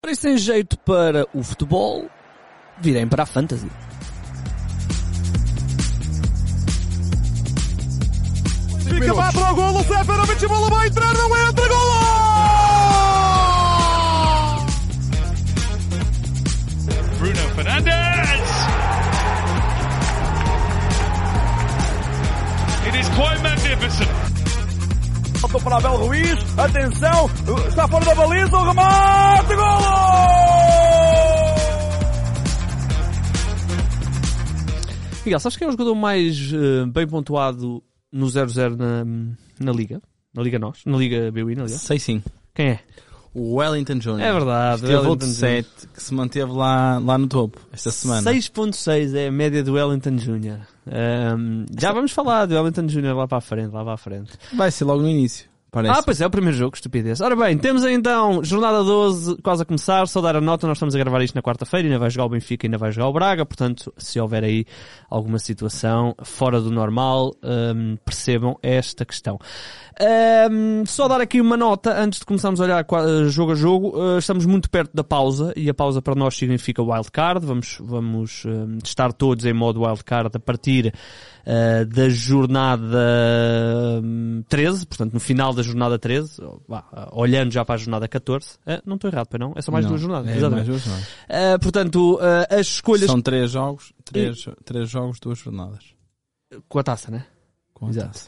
Para isso tem jeito para o futebol, virem para a fantasy. Fica lá para o golo, Seferovic, a bola vai entrar, não entra, golo! Bruno Fernandes! It is quite magnificent. Voltou para Abel Ruiz, atenção, está fora da baliza, o remate, golo! Miguel, sabes quem é o jogador mais eh, bem pontuado no 0-0 na, na Liga? Na Liga Nós? Na Liga BWI, aliás? Sei sim. Quem é? O Wellington Júnior. É verdade, Esteve Wellington outro 7 que se manteve lá, lá no topo esta semana. 6.6 é a média do Wellington Júnior. Ahm, já vamos falar do Wellington Júnior lá para a frente, lá para a frente. Vai ser logo no início. Parece. Ah, pois é, o primeiro jogo, estupidez. Ora bem, temos então jornada 12 quase a começar, só dar a nota, nós estamos a gravar isto na quarta-feira, ainda vai jogar o Benfica, ainda vai jogar o Braga, portanto, se houver aí alguma situação fora do normal, hum, percebam esta questão. Hum, só dar aqui uma nota, antes de começarmos a olhar qua- jogo a jogo, uh, estamos muito perto da pausa, e a pausa para nós significa wildcard, vamos, vamos hum, estar todos em modo wildcard a partir uh, da jornada hum, 13, portanto no final da jornada 13, ou, vá, uh, olhando já para a jornada 14, uh, não estou errado, pois não? É só mais Não, duas jornadas. é exatamente. mais duas jornadas. Uh, portanto, as escolhas São três jogos, três, três jogos, duas jornadas. com a taça, né? Exato.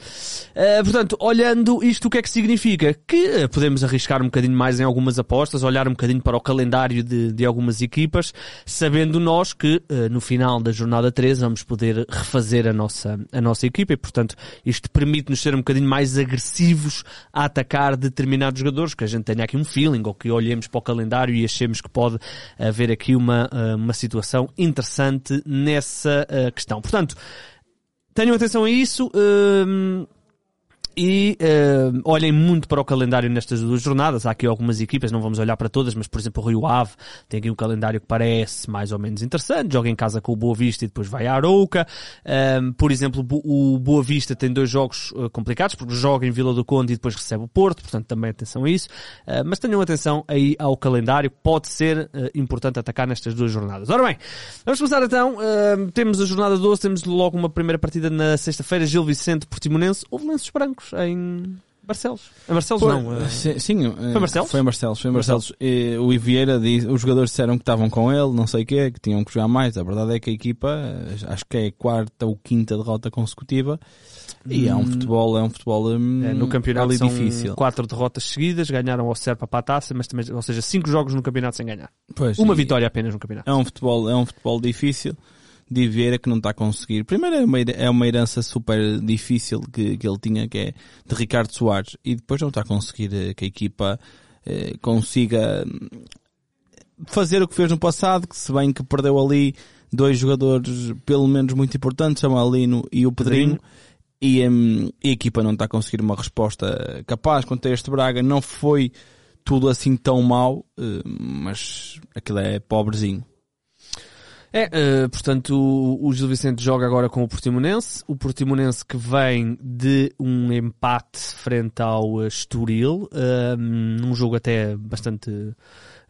Uh, portanto, olhando isto, o que é que significa? Que uh, podemos arriscar um bocadinho mais em algumas apostas, olhar um bocadinho para o calendário de, de algumas equipas, sabendo nós que uh, no final da jornada 13 vamos poder refazer a nossa, a nossa equipa e, portanto, isto permite-nos ser um bocadinho mais agressivos a atacar determinados jogadores, que a gente tenha aqui um feeling ou que olhemos para o calendário e achemos que pode haver aqui uma, uma situação interessante nessa questão. Portanto, tenham atenção a isso. hum, e hum, olhem muito para o calendário nestas duas jornadas. Há aqui algumas equipas, não vamos olhar para todas, mas por exemplo o Rio Ave tem aqui um calendário que parece mais ou menos interessante. Joga em casa com o Boa Vista e depois vai à Arouca. Hum, por exemplo, o Boa Vista tem dois jogos uh, complicados, porque joga em Vila do Conde e depois recebe o Porto, portanto também atenção a isso. Uh, mas tenham atenção aí ao calendário, pode ser uh, importante atacar nestas duas jornadas. Ora bem, vamos começar então. Hum, temos a jornada 12, temos logo uma primeira partida na sexta-feira, Gil Vicente Portimonense. Houve lenços brancos em Barcelos. Em Barcelos Pô, não. uh, Sim, sim, eh, Foi Barcelos? Foi em Barcelos, foi em Barcelos. E o Ivieira diz, os jogadores disseram que estavam com ele, não sei o quê, que tinham que jogar mais. A verdade é que a equipa, eh, acho que é a quarta ou quinta derrota consecutiva. E é um futebol, é um futebol hum, é, no campeonato são difícil. quatro derrotas seguidas, ganharam ao Serpa para a taça, mas também, ou seja, cinco jogos no campeonato sem ganhar. Pois, Uma vitória apenas no campeonato. É um futebol, é um futebol difícil. De Vieira que não está a conseguir. Primeiro é uma, é uma herança super difícil que, que ele tinha, que é de Ricardo Soares. E depois não está a conseguir eh, que a equipa eh, consiga hum, fazer o que fez no passado, que se bem que perdeu ali dois jogadores pelo menos muito importantes, o Alino e o Pedrinho. E, hum, e a equipa não está a conseguir uma resposta capaz contra este Braga. Não foi tudo assim tão mau, eh, mas aquilo é pobrezinho. É, eh, portanto, o, o Gil Vicente joga agora com o Portimonense. O Portimonense que vem de um empate frente ao Estoril, eh, num jogo até bastante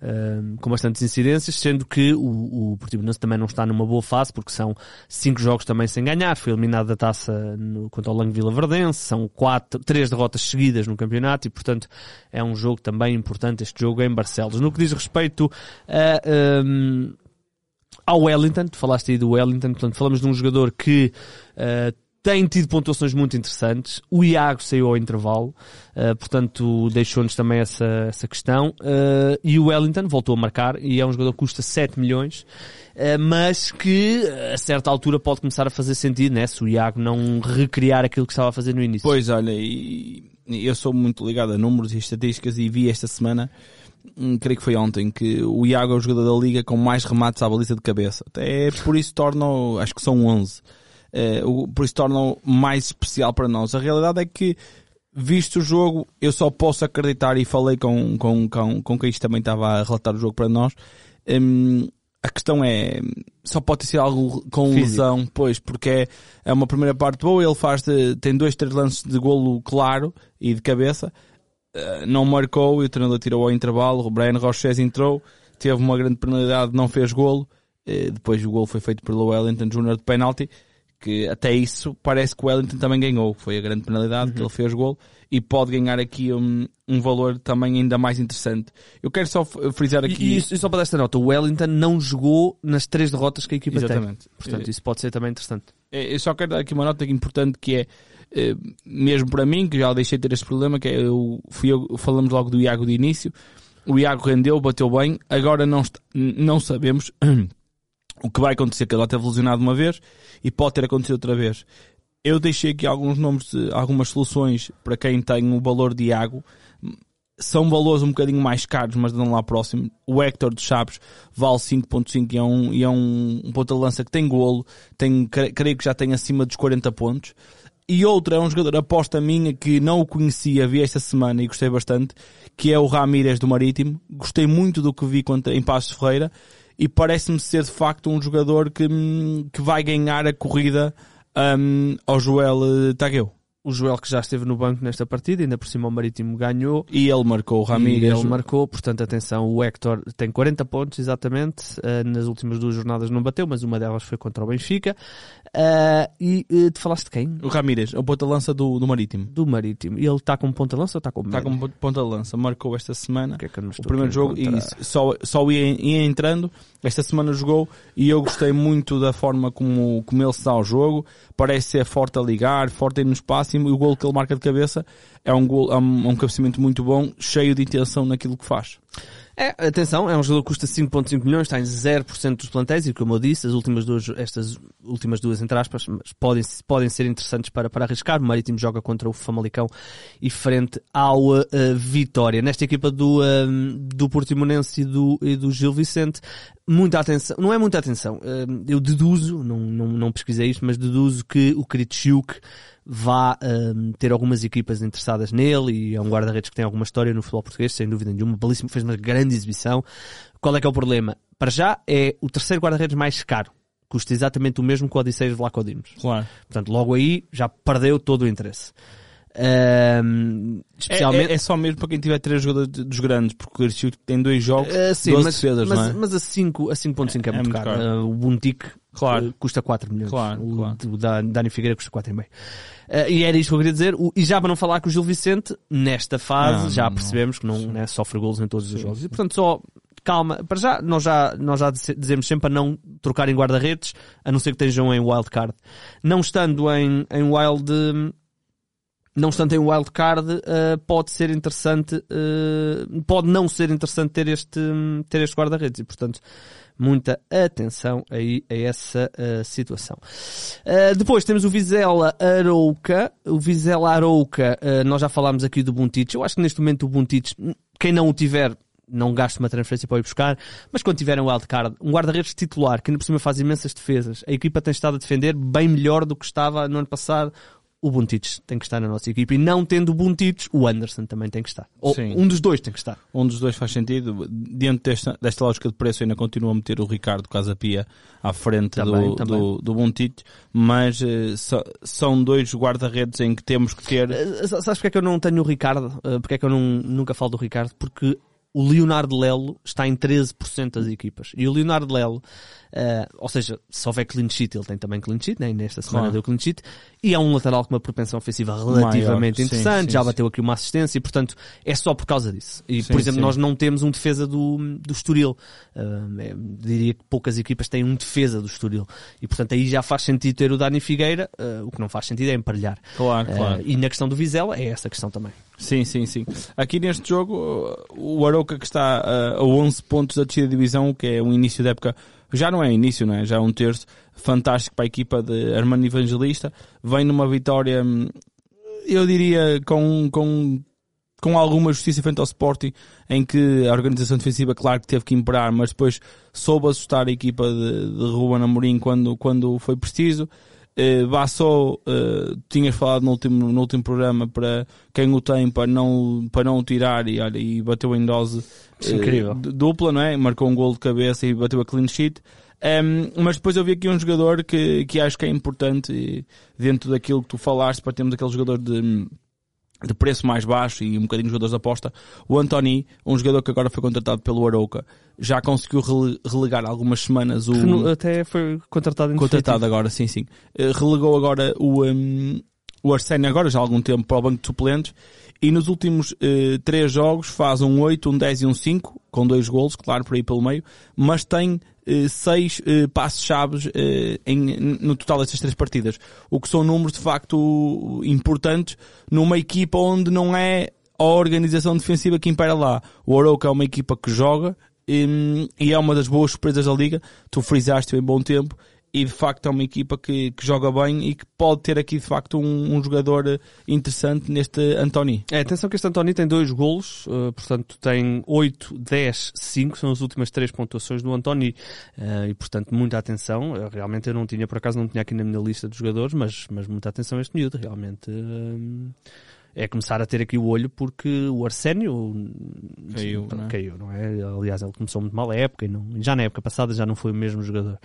eh, com bastantes incidências, sendo que o, o Portimonense também não está numa boa fase, porque são cinco jogos também sem ganhar. Foi eliminado da taça no, contra o Lange Vila Verdense, são quatro, três derrotas seguidas no campeonato e, portanto, é um jogo também importante este jogo em Barcelos. No que diz respeito a. ehm, ao Wellington, falaste aí do Wellington, portanto falamos de um jogador que eh, tem tido pontuações muito interessantes. O Iago saiu ao intervalo, eh, portanto deixou-nos também essa, essa questão. Eh, e o Wellington voltou a marcar e é um jogador que custa 7 milhões, mas que a certa altura pode começar a fazer sentido, né? Se o Iago não recriar aquilo que estava a fazer no início. Pois, olha, e, eu sou muito ligado a números e estatísticas e vi esta semana creio que foi ontem, que o Iago é o jogador da liga com mais remates à baliza de cabeça. Até por isso torna, acho que são 11. Eh, o- por isso torna mais especial para nós. A realidade é que, visto o jogo, eu só posso acreditar e falei com, com, com, com quem também estava a relatar o jogo para nós. hum, a questão é, só pode ser algo com Físico. lesão, pois, porque é, é uma primeira parte boa, ele faz, de- tem dois, três lances de golo claro e de cabeça, Uh, não marcou e o treinador tirou ao intervalo, o Brian Roches entrou, teve uma grande penalidade, não fez golo, Uh, depois o golo foi feito pelo Wellington Jr. de penalti, que até isso parece que o Wellington também ganhou, foi a grande penalidade que ele fez golo e pode ganhar aqui um, um valor também ainda mais interessante. Eu quero só f- frisar aqui... E, isso- e só para dar esta nota, o Wellington não jogou nas três derrotas que a equipa Exatamente. tem. Portanto, isso pode ser também interessante. Eu só quero dar aqui uma nota importante que é, eh, mesmo para mim, que já deixei de ter este problema, que é, eu, fui eu, falamos logo do Iago de início, o Iago rendeu, bateu bem, agora não, não sabemos o que vai acontecer, que ele já teve lesionado uma vez e pode ter acontecido outra vez. Eu deixei aqui alguns nomes, de, algumas soluções para quem tem o valor de Iago. São valores um bocadinho mais caros, mas dão lá próximo. O Hector de Chaves vale 5.5 e é um, e é um, um ponto de lança que tem golo, tem, cre- creio que já tem acima dos 40 pontos. E outro é um jogador aposta minha que não o conhecia, vi esta semana e gostei bastante, que é o Ramírez do Marítimo. Gostei muito do que vi contra, em Passos Ferreira e parece-me ser de facto um jogador que, hum, que vai ganhar a corrida hum, ao Joel eh, Tagueu. O Joel que já esteve no banco nesta partida, ainda por cima o Marítimo ganhou. E ele marcou o E Ramírez. ele marcou, portanto, atenção, o Hector tem 40 pontos exatamente, eh, nas últimas duas jornadas não bateu, mas uma delas foi contra o Benfica. Eh, e te falaste de quem? O Ramírez, o ponta-lança do, do Marítimo. Do Marítimo. E ele está com ponta-lança ou está com Está como ponta-lança. Marcou esta semana. O que é que o primeiro a jogo e encontrar? só, só ia, ia entrando. Esta semana jogou e eu gostei muito da forma como, como ele se dá ao jogo. Parece ser forte a ligar, forte aí no espaço e o gol que ele marca de cabeça é um, gol, é um, é um cabeceamento muito bom, cheio de intenção naquilo que faz. É, atenção, é um jogador que custa 5.5 milhões, está em 0% dos plantéis e como eu disse, as últimas duas, estas últimas duas entre aspas, mas podem, podem ser interessantes para, para arriscar. O Marítimo joga contra o Famalicão e frente ao uh, Vitória. Nesta equipa do, um, do Portimonense e do, e do Gil Vicente, muita atenção, não é muita atenção, um, eu deduzo, não, não, não pesquisei isto, mas deduzo que o Kritschuk vá um, ter algumas equipas interessadas nele e é um guarda-redes que tem alguma história no futebol português, sem dúvida nenhuma, belíssimo, fez uma grande exibição. Qual é que é o problema? Para já é o terceiro guarda-redes mais caro. Custa exatamente o mesmo que o Odisseias Vlaco Dimos. Claro. Portanto, logo aí já perdeu todo o interesse. Um, É, especialmente... é- é só mesmo para quem tiver três jogadores dos grandes, porque o Garcia tem dois jogos, Uh, sim, 12 mas, defesas, mas, não é? mas a 5 a 5.5 é, É muito caro. Uh, o Buntic Claro. uh, custa 4 milhões. Claro, o, claro. o da- Dani Figueira custa 4,5. Uh, e era isto que eu queria dizer. O- e já para não falar que o Gil Vicente, nesta fase, Não, já não, percebemos que não né, sofre golos em todos os jogos. E portanto só calma. Para já, nós já, nós já dize- dizemos sempre a não trocar em guarda-redes, a não ser que estejam em wildcard. Não estando em, em wild, não estando em wildcard, uh, pode ser interessante, uh, pode não ser interessante ter este, ter este guarda-redes e, portanto, muita atenção aí a essa uh, situação. Uh, depois temos o Vizela Arouca. O Vizela Arouca, uh, nós já falámos aqui do Buntich. Eu acho que neste momento o Buntich, quem não o tiver, não gasta uma transferência para ir buscar, mas quando tiver um wildcard, um guarda-redes titular, que ainda por cima faz imensas defesas, a equipa tem estado a defender bem melhor do que estava no ano passado, o Buntich tem que estar na nossa equipa. E não tendo o Buntich, o Anderson também tem que estar. Ou Sim. um dos dois tem que estar. Um dos dois faz sentido. Dentro desta, desta lógica de preço, ainda continuo a meter o Ricardo Casapia à frente Também, do, também. do, do Bontito, mas eh, so- são dois guarda-redes em que temos que ter. Uh, Sabes porque é que eu não tenho o Ricardo? Uh, Porque é que eu não, nunca falo do Ricardo? Porque o Leonardo Lelo está em 13% das equipas. E o Leonardo Lelo, uh, ou seja, se houver clean sheet, ele tem também clean sheet, né? e nesta semana Claro. deu clean sheet, e é um lateral com uma propensão ofensiva relativamente Sim, interessante, sim, já sim. bateu aqui uma assistência, e portanto é só por causa disso. E, por exemplo, nós não temos um defesa do, do Estoril. Uh, é, diria que poucas equipas têm um defesa do Estoril. E portanto aí já faz sentido ter o Dani Figueira, uh, o que não faz sentido é emparelhar. Claro, claro. e na questão do Vizela é essa questão também. Sim, sim, sim. Aqui neste jogo, o Arouca que está uh, a 11 pontos da descida de divisão, que é um início da época, já não é início, não é? Já é um terço fantástico para a equipa de Armando Evangelista. Vem numa vitória, hum, eu diria, com, com com alguma justiça frente ao Sporting, em que a organização defensiva, claro que teve que imperar, mas depois soube assustar a equipa de, de Ruben Amorim quando, quando foi preciso. Uh, uh, tinhas falado no último, no último programa para quem o tem para não, para não o tirar e, olha, e bateu em dose é incrível. d- dupla, não é? Marcou um gol de cabeça e bateu a clean sheet. Um, mas depois eu vi aqui um jogador que, que acho que é importante dentro daquilo que tu falaste para termos aquele jogador de, de preço mais baixo e um bocadinho de jogadores de aposta. O Antoni, um jogador que agora foi contratado pelo Arouca, já conseguiu rele- relegar algumas semanas o Até foi contratado em contratado definitivo. agora, sim, sim. Eh, relegou agora o, um, o Arsénio agora já há algum tempo para o banco de suplentes e nos últimos eh, três jogos faz um 8, um 10 e um 5, com dois golos, claro, por aí pelo meio, mas tem eh, seis eh, passos-chaves eh, no total destas três partidas, o que são números de facto importantes numa equipa onde não é a organização defensiva que impera lá. O Oroca é uma equipa que joga hum, e é uma das boas surpresas da liga. Tu frisaste em bom tempo e de facto é uma equipa que, que joga bem e que pode ter aqui de facto um, um jogador interessante neste Antoni. É, atenção que este António tem dois golos, eh, portanto tem 8, 10, 5, são as últimas três pontuações do António eh, e portanto muita atenção. Eh, realmente eu não tinha, por acaso não tinha aqui na minha lista de jogadores, mas, mas muita atenção a este miúdo, realmente. eh, é começar a ter aqui o olho porque o Arsénio Caiu, não é? caiu, não é? Aliás, ele começou muito mal a época e não, já na época passada já não foi o mesmo jogador.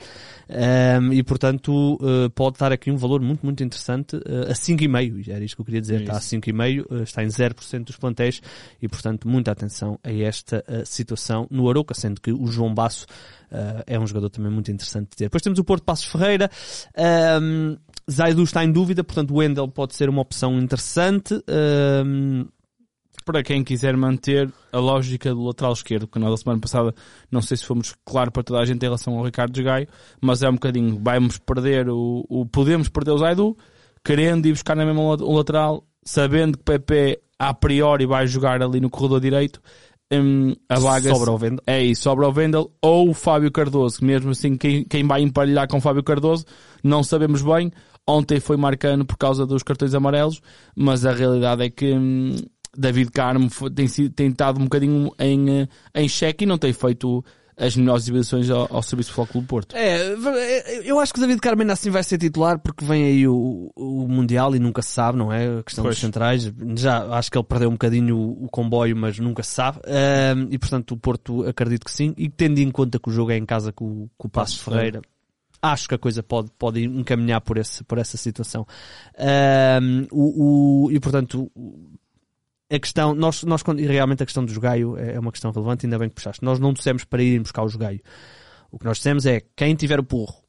Um, e portanto uh, pode dar aqui um valor muito, muito interessante uh, a 5,5. Era isto que eu queria dizer. É está a isso. 5,5, uh, está em 0% dos plantéis e portanto muita atenção a esta uh, situação no Arouca, sendo que o João Basso é um jogador também muito interessante de ter. Depois temos o Porto Passos Ferreira. Um, Zaidu está em dúvida, portanto o Wendel pode ser uma opção interessante. Um, Para quem quiser manter a lógica do lateral esquerdo, porque nós a semana passada não sei se fomos claro para toda a gente em relação ao Ricardo Gaio, mas é um bocadinho, vamos perder o, o podemos perder o Zaidu, querendo ir buscar na mesma o lateral, sabendo que Pepe a priori vai jogar ali no corredor direito, hum, a vaga Sobra ao Wendel. É isso, sobra o Wendel ou o Fábio Cardoso, que mesmo assim quem, quem vai emparelhar com o Fábio Cardoso não sabemos bem. Ontem foi marcando por causa dos cartões amarelos, mas a realidade é que hum, David Carmo foi- tem, tem estado um bocadinho em, eh, em xeque e não tem feito as melhores exibições ao, ao serviço do Futebol Clube do Porto. É, eu acho que o David Carmen assim vai ser titular porque vem aí o, o Mundial e nunca se sabe, não é? A questão Pois. dos centrais. Já acho que ele perdeu um bocadinho o, o comboio, mas nunca se sabe. Ahm, e portanto o Porto acredito que sim. E tendo em conta que o jogo é em casa com, o- com o Passos Ferreira, acho que a coisa pode, pode encaminhar por, esse, por essa situação. Ahm, o, o- e portanto, a questão, nós, nós, e realmente a questão do Gaio é é uma questão relevante, ainda bem que puxaste. Nós não dissemos para irem buscar o Gaio. O que nós dissemos é, quem tiver o porro,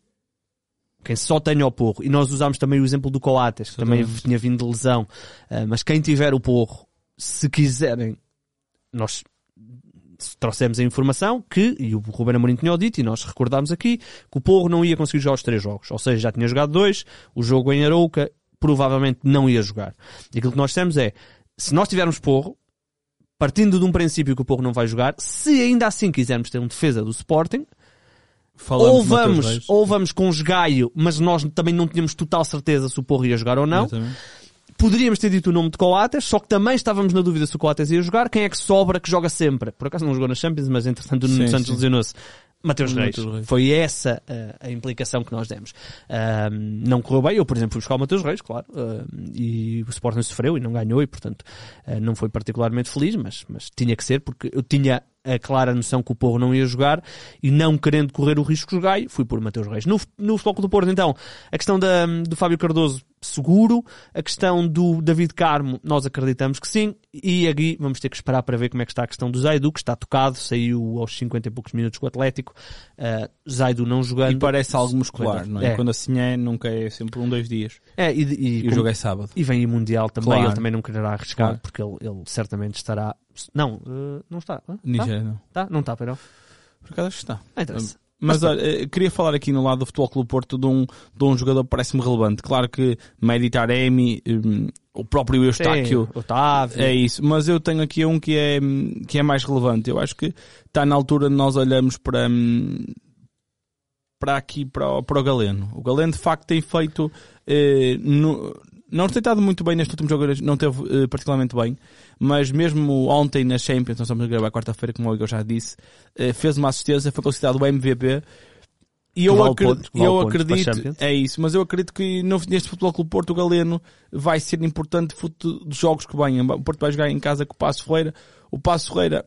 quem só tenha o porro, e nós usámos também o exemplo do Coates, que também tinha vindo de lesão, ah, mas quem tiver o porro, se quiserem, nós trouxemos a informação que, e o Ruben Amorim tinha dito, e nós recordámos aqui, que o Porro não ia conseguir jogar os três jogos. Ou seja, já tinha jogado dois, o jogo em Arouca provavelmente não ia jogar. E aquilo que nós dissemos é, se nós tivermos Porro, partindo de um princípio que o Porro não vai jogar, se ainda assim quisermos ter um defesa do Sporting, Falamos ou vamos, ou vamos com esgaio, mas nós também não tínhamos total certeza se o Porro ia jogar ou não. Exatamente. Poderíamos ter dito o nome de Coates, só que também estávamos na dúvida se o Coates ia jogar. Quem é que sobra que joga sempre? Por acaso não jogou na Champions, mas entretanto o Nuno Sim, Santos lesionou-se. Mateus Reis. Reis. Foi essa uh, a implicação que nós demos. Ahm, não correu bem. Eu, por exemplo, fui buscar o Mateus Reis, claro. ahm, e o Sporting sofreu e não ganhou e, portanto, ah, não foi particularmente feliz, mas, mas tinha que ser porque eu tinha a clara noção que o Porro não ia jogar e não querendo correr o risco de jogar, fui por Mateus Reis. No, no Clube do Porto, então, a questão da, do Fábio Cardoso, seguro. A questão do David Carmo, nós acreditamos que sim. E aqui vamos ter que esperar para ver como é que está a questão do Zaidu, que está tocado, saiu aos 50 e poucos minutos com o Atlético. Uh, Zaidu não jogando. E parece algo muscular, não é? É. Quando assim é, nunca é sempre um, dois dias. É, e, e, E o jogo é sábado. e vem o Mundial também, Claro. ele também não quererá arriscar, Claro. porque ele, ele certamente estará. Não, uh, não está. Hã? Nigéria não. Tá? Tá? Não está, pera. Por acaso está. Não interessa. Mas olha, eh, queria falar aqui no lado do Futebol Clube Porto de um, de um jogador que parece-me relevante. Claro que Medi Taremi, hum, o próprio Eustáquio, Sim, Otávio. é isso. Mas eu tenho aqui um que é, hum, que é mais relevante. Eu acho que está na altura de nós olharmos para, hum, para aqui, para, para o Galeno. O Galeno de facto tem feito, eh, no- Não tem estado muito bem neste último jogo, não teve uh, particularmente bem, mas mesmo ontem na Champions, nós estamos a gravar quarta-feira, como o Igor já disse, uh, fez uma assistência, foi considerado o MVP. E eu, pontos, vale eu acredito, é isso, mas eu acredito que no, neste Futebol Clube Porto o Galeno vai ser importante dos jogos que vêm. O Porto vai jogar em casa com o Passo Ferreira. O Passo Ferreira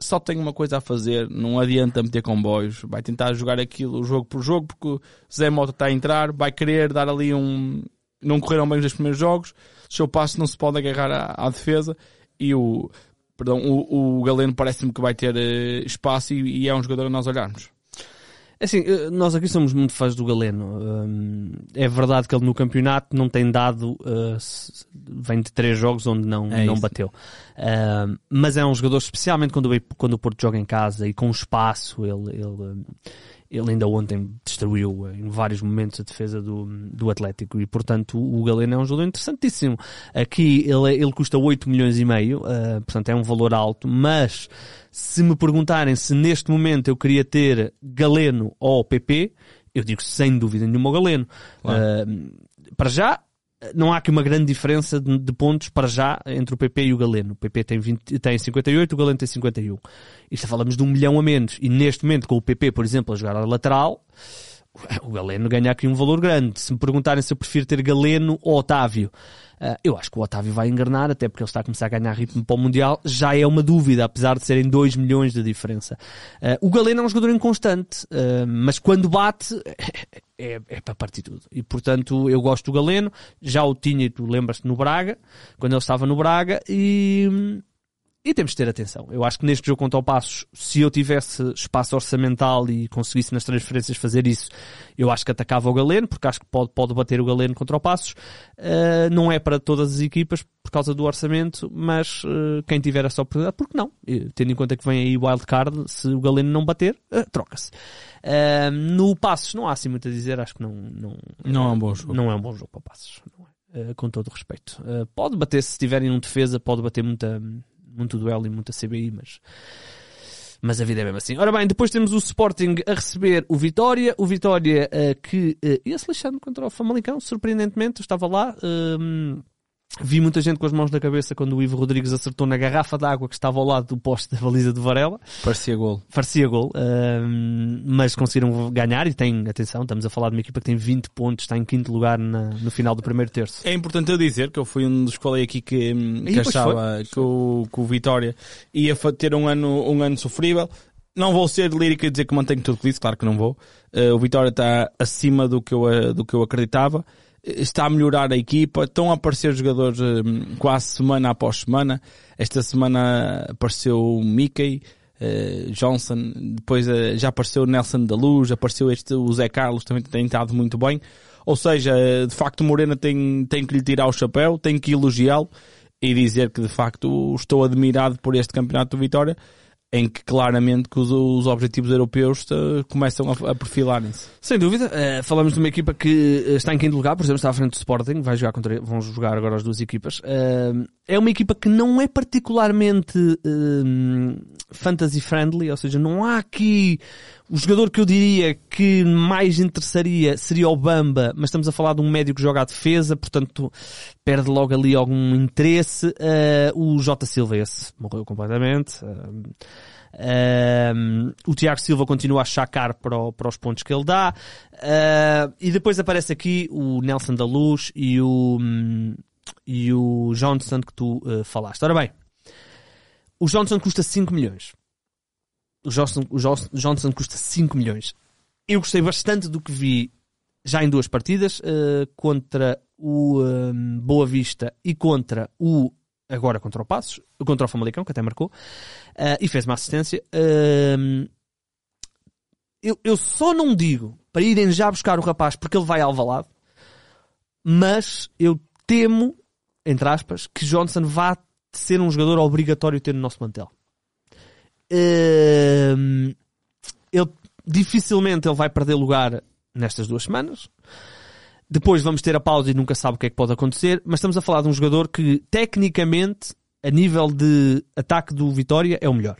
só tem uma coisa a fazer, não adianta meter comboios, vai tentar jogar aquilo jogo por jogo, porque o Zé Mota está a entrar, vai querer dar ali um. Não correram bem os dois primeiros jogos, o seu passo não se pode agarrar à, à defesa e o. Perdão, o, o Galeno parece-me que vai ter eh, espaço e, e é um jogador a nós olharmos. Assim, eh, nós aqui somos muito fãs do Galeno. Hum, É verdade que ele no campeonato não tem dado, eh, vem de três jogos onde não, É não isso. bateu. Hum, Mas é um jogador, especialmente quando, o- quando o Porto joga em casa e com espaço, ele, ele, hum, ele ainda ontem destruiu eh, em vários momentos a defesa do, do Atlético e, portanto, o Galeno é um jogador interessantíssimo. Aqui ele, ele custa 8 milhões e meio, eh, portanto é um valor alto, mas se me perguntarem se neste momento eu queria ter Galeno ou PP, eu digo sem dúvida nenhuma o Galeno. Claro. Uh, para já, não há aqui uma grande diferença de, de pontos para já entre o PP e o Galeno. O PP tem, 20, tem 58, o Galeno tem 51. Isto falamos de um milhão a menos. E neste momento, com o PP, por exemplo, a jogar a lateral, o Galeno ganha aqui um valor grande. Se me perguntarem se eu prefiro ter Galeno ou Otávio, ah, eu acho que o Otávio vai engarnar, até porque ele está a começar a ganhar ritmo para o Mundial. Já é uma dúvida, apesar de serem 2 milhões de diferença. Ah, o Galeno é um jogador inconstante, ah, mas quando bate, é, é para partir tudo. E portanto, eu gosto do Galeno. Já o tinha, tu lembras-te, no Braga, quando ele estava no Braga, e. E temos de ter atenção. Eu acho que neste jogo contra o Passos, se eu tivesse espaço orçamental e conseguisse nas transferências fazer isso, eu acho que atacava o Galeno, porque acho que pode, pode bater o Galeno contra o Passos. Uh, não é para todas as equipas por causa do orçamento, mas uh, quem tiver essa oportunidade, porque não? Tendo em conta que vem aí o wildcard, se o Galeno não bater, uh, troca-se. No Passos não há assim muito a dizer, acho que não, não, Não é um bom jogo. não é um bom jogo para o Passos. Não é. Com todo o respeito. Pode bater se tiverem um defesa, pode bater muita, muito duelo e muita CBI, mas, mas a vida é mesmo assim. Ora bem, depois temos o Sporting a receber o Vitória. O Vitória uh, que uh, ia se lixando contra o Famalicão, surpreendentemente, estava lá. um, Vi muita gente com as mãos na cabeça quando o Ivo Rodrigues acertou na garrafa de água que estava ao lado do poste da baliza de Varela. Parecia gol. Parecia gol, um, mas conseguiram ganhar e tem, atenção, estamos a falar de uma equipa que tem 20 pontos, está em quinto lugar na- no final do primeiro terço. É importante eu dizer que eu fui um dos falei aqui que, hum, que achava que o, que o Vitória ia ter um ano, um ano sofrível. Não vou ser lírico e dizer que mantenho tudo que disse, claro que não vou. Eh, o Vitória está acima do que eu, eh, do que eu acreditava. Eh, Está a melhorar a equipa, estão a aparecer jogadores hum, quase semana após semana. Esta semana apareceu o Mickey, eh, Johnson, depois eh, já apareceu o Nelson da Luz, apareceu este, o Zé Carlos, também tem estado muito bem. Ou seja, eh, de facto Morena tem, tem que lhe tirar o chapéu, tem que elogiá-lo e dizer que de facto estou admirado por este campeonato do Vitória, em que claramente que os, os objetivos europeus começam a, a perfilarem-se. Sem dúvida, eh, falamos de uma equipa que eh, está em quinto lugar, por exemplo, está à frente do Sporting, vai jogar contra, vão jogar agora as duas equipas. Eh, é uma equipa que não é particularmente fantasy friendly, ou seja, não há aqui o jogador que eu diria que mais interessaria seria o Bamba, mas estamos a falar de um médio que joga à defesa, portanto perde logo ali algum interesse. Eh, o Jota Silva esse morreu completamente. Eh, um, o Tiago Silva continua a chacar para, o- para os pontos que ele dá. Uh, e depois aparece aqui o Nelson da Luz e o, e o Johnson que tu uh, falaste. Ora bem, o Johnson custa 5 milhões. O Johnson, o Johnson custa 5 milhões. Eu gostei bastante do que vi já em duas partidas uh, contra o hum, Boa Vista e contra o agora contra o Passos, contra o Famalicão, que até marcou, uh, e fez uma assistência. Um, eu, eu só não digo para irem já buscar o rapaz porque ele vai ao Alvalade, mas eu temo, entre aspas, que Johnson vá ser um jogador obrigatório ter no nosso mantel. Um, ele, dificilmente ele vai perder lugar nestas duas semanas. Depois vamos ter a pausa e nunca sabe o que é que pode acontecer, mas estamos a falar de um jogador que, tecnicamente, a nível de ataque do Vitória, é o melhor.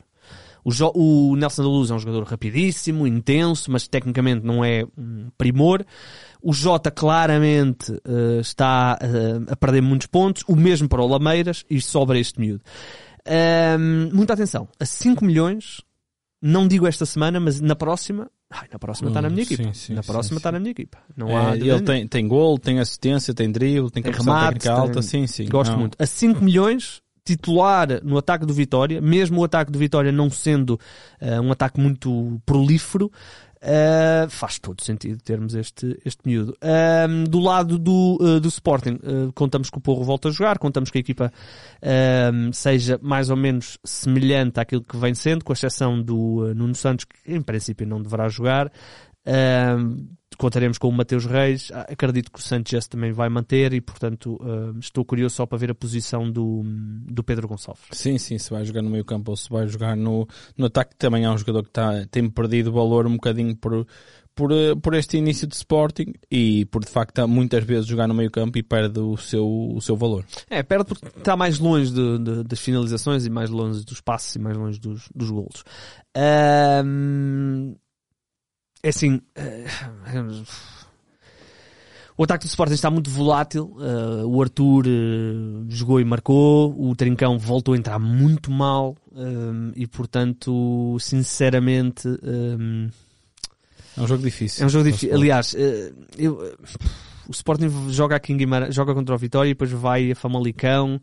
O, Jo- o Nelson da Luz é um jogador rapidíssimo, intenso, mas tecnicamente não é um primor. O Jota claramente uh, está uh, a perder muitos pontos, o mesmo para o Lameiras e sobra este miúdo. Um, muita atenção, a 5 milhões, não digo esta semana, mas na próxima, ai, na próxima está na minha equipa. sim, sim, na próxima está na minha equipa. Não É, há ele tem, tem gol, tem assistência, tem drible, tem Tem remate, técnica alta, tem- sim, sim. Gosto Não. muito. A 5 milhões, titular no ataque do Vitória, mesmo o ataque do Vitória não sendo eh, um ataque muito prolífero, eh, faz todo sentido termos este, este miúdo. Ahm, do lado do, eh, do Sporting, eh, contamos que o Porro volta a jogar, contamos que a equipa ahm, seja mais ou menos semelhante àquilo que vem sendo, com exceção do Nuno Santos, que em princípio não deverá jogar. Ahm, contaremos com o Mateus Reis. Ah, Acredito que o Sanchez também vai manter e, portanto, ahm, estou curioso só para ver a posição do, do Pedro Gonçalves. Sim, sim, se vai jogar no meio campo ou se vai jogar no, no ataque, também é um jogador que tá, tem perdido valor um bocadinho por, por, eh, por este início de Sporting e por de facto muitas vezes jogar no meio campo e perde o seu, o seu valor. É, perde porque está mais longe de- de- das finalizações e mais longe dos passos e mais longe dos, dos golos. Ahm, é assim. eh, o ataque do Sporting está muito volátil. eh, o Arthur eh, jogou e marcou. O Trincão voltou a entrar muito mal. ahm, e portanto, sinceramente. ahm, É um jogo difícil. é um jogo difícil. Aliás, eu, o Sporting joga aqui em Guimarães, joga contra o Vitória e depois vai a Famalicão.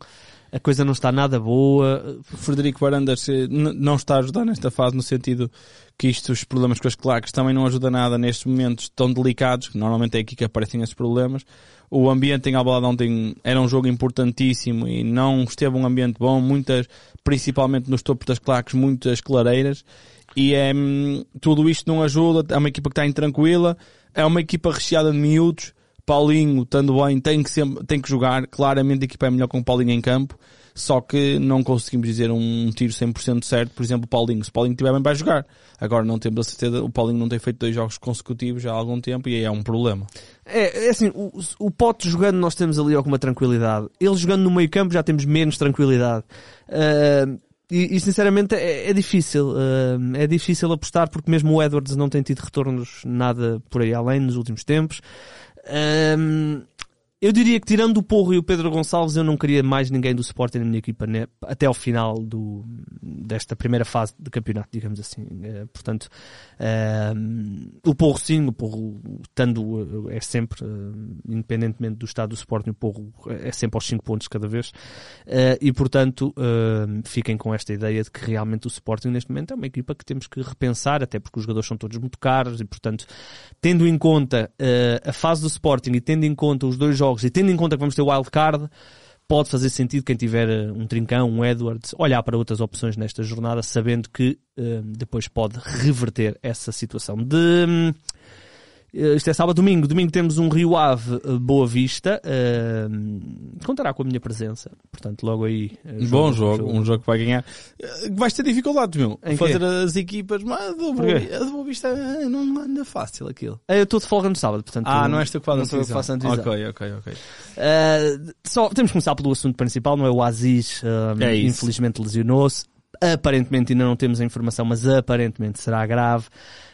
A coisa não está nada boa. Frederico Varandas eh, não está a ajudar nesta fase no sentido que isto, os problemas com as claques também não ajuda nada nestes momentos tão delicados, que normalmente é aqui que aparecem esses problemas. O ambiente em Albalade ontem era um jogo importantíssimo e não esteve um ambiente bom, muitas, principalmente nos topos das claques, muitas clareiras. E é, tudo isto não ajuda, é uma equipa que está intranquila, é uma equipa recheada de miúdos, Paulinho, estando bem, tem que, sempre, tem que jogar. Claramente a equipa é melhor com o Paulinho em campo. Só que não conseguimos dizer um tiro 100% certo. Por exemplo, o Paulinho. Se o Paulinho estiver bem, vai jogar. Agora não temos a certeza. O Paulinho não tem feito dois jogos consecutivos já há algum tempo e aí é um problema. É, é assim, o, o Pote jogando nós temos ali alguma tranquilidade. Ele jogando no meio campo já temos menos tranquilidade. Ah, e, e, sinceramente é, é difícil. ah, é difícil apostar porque mesmo o Edwards não tem tido retornos nada por aí além nos últimos tempos. Ah, eu diria que tirando o Porro e o Pedro Gonçalves eu não queria mais ninguém do Sporting na minha equipa né, até ao final do, desta primeira fase de campeonato, digamos assim. Eh, portanto, eh, o Porro sim, o Porro estando, eh, é sempre, independentemente do estado do Sporting, o Porro é sempre aos 5 pontos cada vez. E portanto, fiquem com esta ideia de que realmente o Sporting neste momento é uma equipa que temos que repensar, até porque os jogadores são todos muito caros e portanto, tendo em conta a fase do Sporting e tendo em conta os dois jogos e tendo em conta que vamos ter o wild card, pode fazer sentido quem tiver eh, um Trincão, um Edwards, olhar para outras opções nesta jornada, sabendo que eh, depois pode reverter essa situação. De, hum, isto é sábado, domingo. Domingo temos um Rio Ave eh, Boa Vista. eh, contará com a minha presença. Portanto, logo aí. eh, Bom jogo, um jogo que vai ganhar. Eh, Vais ter dificuldades, meu. Em fazer quê? as equipas, mas a do? Boa- Vista eh, não anda fácil aquilo. Eh, Eu estou de folga no sábado, portanto. Ah, não és tu que fazes a faço. Ok, ok, ok. Uh, só temos que começar pelo assunto principal, não é? O Aziz, um, É infelizmente, lesionou-se. Aparentemente ainda não temos a informação, mas aparentemente será grave.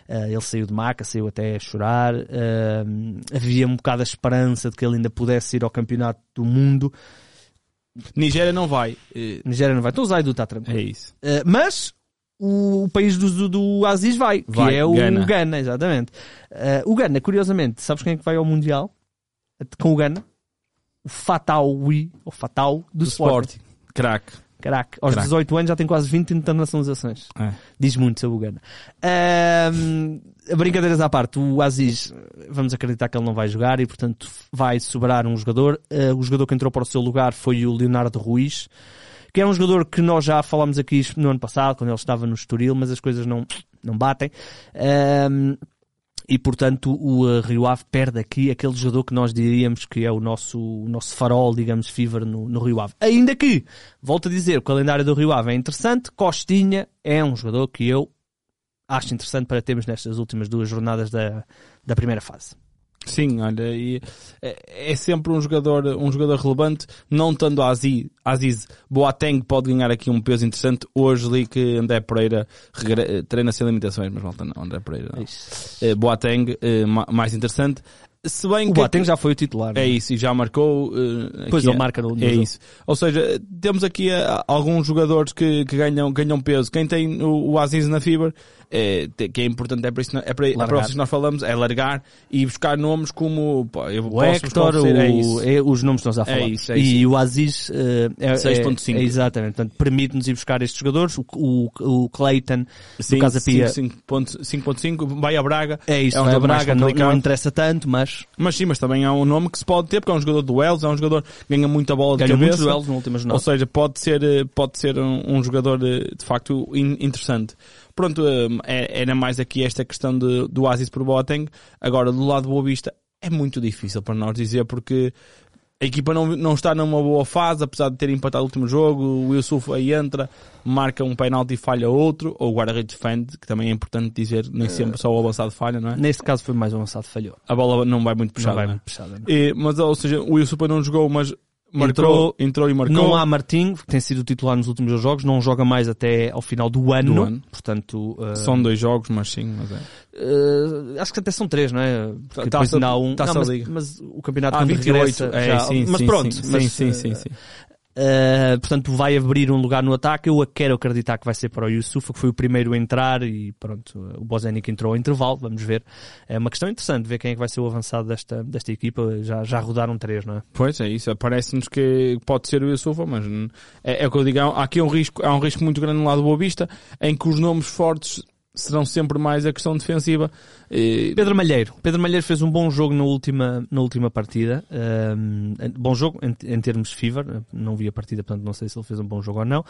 Uh, ele saiu de maca, saiu até a chorar. Uh, havia um bocado a esperança de que ele ainda pudesse ir ao campeonato do mundo. Nigéria não vai. Eh, Nigéria não vai. Então o Zaidu está tranquilo. É isso. Uh, mas o, o país do, do, do Aziz vai, que Vai, é o Gana. Gana, exatamente. O Gana, curiosamente, sabes quem é que vai ao Mundial? Com o Gana? O Fataui, ou Fatal, do, Do Sporting. Sporting. Crack. Caraca, aos Craque. 18 anos já tem quase 20 internacionalizações. É. Diz muito sobre o Gana. Ahm, brincadeiras à parte, o Aziz, vamos acreditar que ele não vai jogar e, portanto, vai sobrar um jogador. Ah, o jogador que entrou para o seu lugar foi o Leonardo Ruiz, que é um jogador que nós já falámos aqui no ano passado, quando ele estava no Estoril, mas as coisas não, não batem. Ahm, e portanto o uh, Rio Ave perde aqui aquele jogador que nós diríamos que é o nosso, o nosso farol, digamos, fever no, no Rio Ave. Ainda que, volto a dizer, o calendário do Rio Ave é interessante, Costinha é um jogador que eu acho interessante para termos nestas últimas duas jornadas da, da primeira fase. Sim, olha, e é, é sempre um jogador, um jogador relevante, não estando Aziz, Aziz Boateng pode ganhar aqui um peso interessante. Hoje li que André Pereira regre- treina sem limitações, mas volta não, André Pereira não. Eh, Boateng, eh, ma- mais interessante. Se bem O que Boateng já foi o titular. é não isso, e já marcou. eh, Pois ele marca no- no É jogo. isso. Ou seja, temos aqui eh, alguns jogadores que, que ganham, ganham peso. Quem tem o, o Aziz na Fiber, é, te- que é importante, é para isso, é para, é para isso que nós falamos, é largar e buscar nomes como. pá, eu O Hector, o, é isso. é- os nomes que nós já falamos. isso, é e isso. o Aziz eh, é, é, 6.5. é exatamente. Portanto, permite-nos ir buscar estes jogadores. O, o, o Clayton, Sim, do Casa Pia, 5.5, vai a Braga. é isso. é um é jogo mais Braga, não, não interessa tanto, mas Mas sim, mas também é um nome que se pode ter, porque é um jogador do Wells, é um jogador que ganha muita bola de ganhou muitos cabeça. duelos na última Ou jornada. seja, pode ser, eh, pode ser um, um jogador eh, de facto in- interessante. Pronto, eh, é- era mais aqui esta questão de, do Aziz por Boateng. Agora, do lado do Boa Vista, é muito difícil para nós dizer porque a equipa não, não está numa boa fase, apesar de ter empatado o último jogo. O Yusuf aí entra, marca um penalti e falha outro, ou o guarda-redes defende, que também é importante dizer, nem sempre só o avançado falha, não é? Neste caso foi mais um avançado, falhou. A bola não vai muito Não puxada. vai não é? muito puxada, não. E, mas, ou seja, o Yusufa não jogou, mas marcou, Entrou- entrou, e marcou. Não há Martim, que tem sido titular nos últimos dois jogos, não joga mais até ao final do ano. Do ano. Portanto, eh, São dois jogos, mas sim, mas é. eh, acho que até são três, não é? Porque Taça- depois ainda há um. Taça não, mas, mas o campeonato Ah, quando 28, regressa, é, já- sim, mas sim, pronto, sim, mas, sim, sim, sim, sim. Uh, portanto, vai abrir um lugar no ataque. Eu quero acreditar que vai ser para o Yusufa, que foi o primeiro a entrar e pronto, o Bozenic entrou ao intervalo. Vamos ver. É uma questão interessante ver quem é que vai ser o avançado desta, desta equipa. Já, já rodaram três, não é? Pois é isso, parece-nos que pode ser o Yusufa, mas é, é o que eu digo, há aqui um risco, há um risco muito grande no lado do Boa Vista, em que os nomes fortes serão sempre mais a questão defensiva. Pedro Malheiro. Pedro Malheiro fez um bom jogo na última, na última partida. Um, bom jogo em, em termos de fever. Não vi a partida, portanto não sei se ele fez um bom jogo ou não.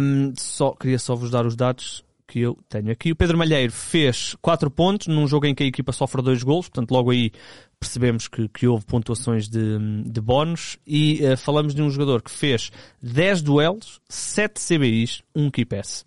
Um, só, queria só vos dar os dados que eu tenho aqui. O Pedro Malheiro fez 4 pontos num jogo em que a equipa sofre dois golos, portanto logo aí percebemos que, que houve pontuações de, de bónus e uh, falamos de um jogador que fez 10 duelos, 7 CBIs, 1 keep pass.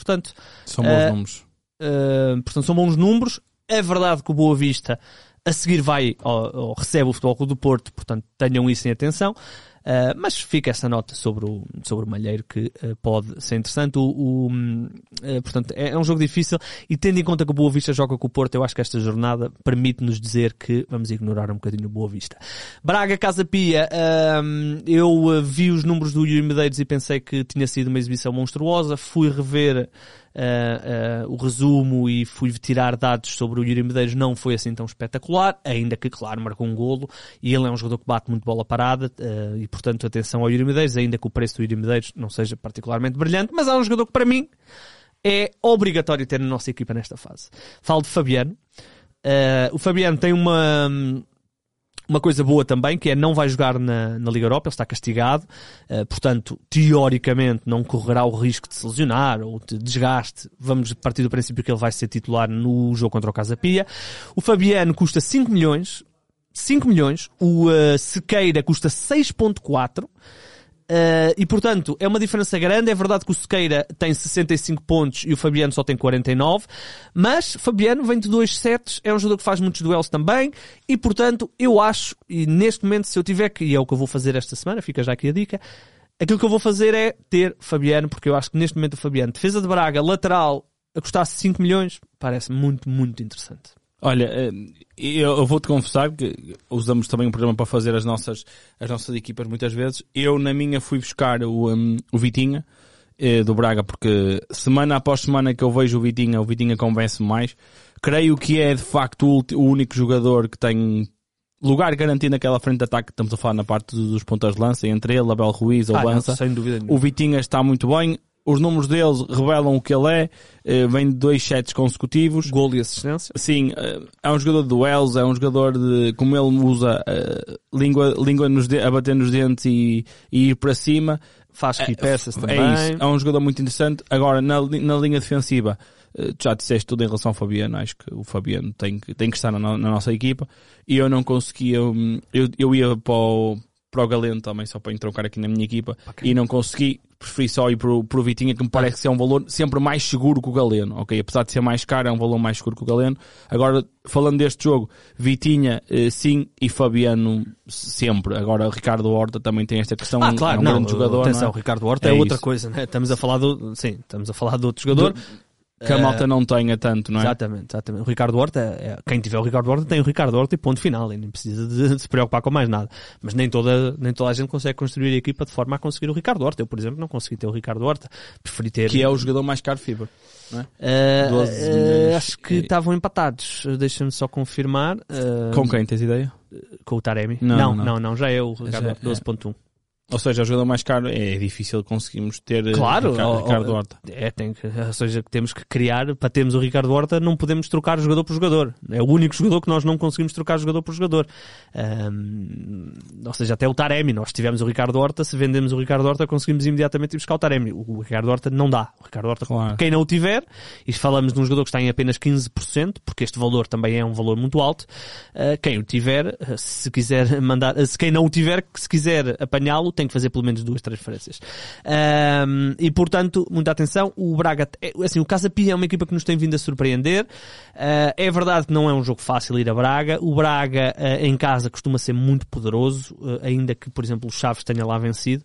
Portanto, são bons eh, nomes. Uh, portanto, são bons números. É verdade que o Boa Vista a seguir vai ou, ou recebe o Futebol Clube do Porto, portanto tenham isso em atenção. Uh, mas fica essa nota sobre o, sobre o Malheiro que uh, pode ser interessante. O, o uh, portanto, é, é, um jogo difícil e tendo em conta que o Boa Vista joga com o Porto, eu acho que esta jornada permite-nos dizer que vamos ignorar um bocadinho o Boa Vista. Braga Casa Pia, eu vi os números do Yuri Medeiros e pensei que tinha sido uma exibição monstruosa. Fui rever Uh, o resumo e fui tirar dados sobre o Yuri Medeiros não foi assim tão espetacular, ainda que, claro, marcou um golo e ele é um jogador que bate muito bola parada uh, e, portanto, atenção ao Yuri Medeiros, ainda que o preço do Yuri Medeiros não seja particularmente brilhante, mas há um jogador que, para mim, é obrigatório ter na nossa equipa nesta fase. Falo de Fabiano. o Fabiano tem uma uma coisa boa também, que é não vai jogar na, na Liga Europa, ele está castigado, uh, portanto, teoricamente não correrá o risco de se lesionar ou de desgaste. Vamos partir do princípio que ele vai ser titular no jogo contra o Casa Pia. O Fabiano custa 5 milhões, 5 milhões, o uh, Sequeira custa 6.4, Uh, e portanto, é uma diferença grande. É verdade que o Sequeira tem 65 pontos e o Fabiano só tem 49. Mas Fabiano vem de dois sets, é um jogador que faz muitos duelos também. E portanto, eu acho, e neste momento, se eu tiver que, e é o que eu vou fazer esta semana, fica já aqui a dica. Aquilo que eu vou fazer é ter Fabiano, porque eu acho que neste momento o Fabiano, defesa de Braga, lateral, a custar 5 milhões, parece muito, muito interessante. Olha, eu vou-te confessar que usamos também um programa para fazer as nossas, as nossas equipas muitas vezes. Eu, na minha, fui buscar o, um, o Vitinha, eh, do Braga, porque semana após semana que eu vejo o Vitinha, o Vitinha convence mais. Creio que é, de facto, o, o único jogador que tem lugar garantido naquela frente de ataque. Estamos a falar na parte dos pontas de lança, entre ele, Abel Ruiz ou ah, Lança. Não, sem dúvida nenhuma. O Vitinha está muito bem. Os números deles revelam o que ele é. Uh, vem de dois sets consecutivos. Gol e assistência. Sim, uh, é um jogador de duelos, é um jogador de, como ele usa, uh, língua, língua nos de, a bater nos dentes e, e ir para cima. Faz que peças é, também. É isso, é um jogador muito interessante. Agora, na, na linha defensiva, já disseste tudo em relação ao Fabiano, acho que o Fabiano tem que, tem que estar na, na nossa equipa. E eu não conseguia, eu, eu ia para o, para o Galeno também, só para entroncar aqui na minha equipa, okay. e não consegui, preferi só ir para o, para o Vitinha, que me parece que é um valor sempre mais seguro que o Galeno, ok? Apesar de ser mais caro, é um valor mais seguro que o Galeno. Agora, falando deste jogo, Vitinha, eh, sim, e Fabiano, sempre. Agora, Ricardo Horta também tem esta questão, ah, claro, é um não, grande jogador. Atenção, não é? Ricardo Horta é, é outra coisa, né? Estamos a falar do, sim, estamos a falar de outro jogador. Do, Que a malta não tenha tanto, não é? Exatamente, exatamente. O Ricardo Horta, é, quem tiver o Ricardo Horta tem o Ricardo Horta e ponto final, e nem precisa de, de se preocupar com mais nada. Mas nem toda, nem toda a gente consegue construir a equipa de forma a conseguir o Ricardo Horta. Eu, por exemplo, não consegui ter o Ricardo Horta. Preferi ter. Que é o jogador mais caro. Não é? Eh, 12 eh, milhões. acho que estavam empatados. Deixa-me só confirmar. eh, Com quem? Tens ideia? com o Taremi? Não, Não, não. não, já é o Ricardo Horta, é. 12.1. Ou seja, o jogador mais caro é difícil conseguirmos ter eh, Claro, Ricardo, ó, Ricardo Horta. É, tem que, ou seja, temos que criar, para termos o Ricardo Horta, não podemos trocar jogador por jogador. É o único jogador que nós não conseguimos trocar jogador por jogador. Ahm, ou seja, até o Taremi, nós tivemos o Ricardo Horta, se vendemos o Ricardo Horta, conseguimos imediatamente ir buscar o Taremi. O Ricardo Horta não dá. O Ricardo Horta, Claro. quem não o tiver, e falamos de um jogador que está em apenas 15%, porque este valor também é um valor muito alto, ah, quem o tiver, ah, se quiser mandar, ah, se quem não o tiver, se quiser apanhá-lo, tem que fazer pelo menos duas transferências. Ahm, e portanto, muita atenção, o Braga, é, assim, o Casa Pia é uma equipa que nos tem vindo a surpreender. Ah, é verdade que não é um jogo fácil ir a Braga. O Braga ah, em casa costuma ser muito poderoso, ah, ainda que, por exemplo, o Chaves tenha lá vencido.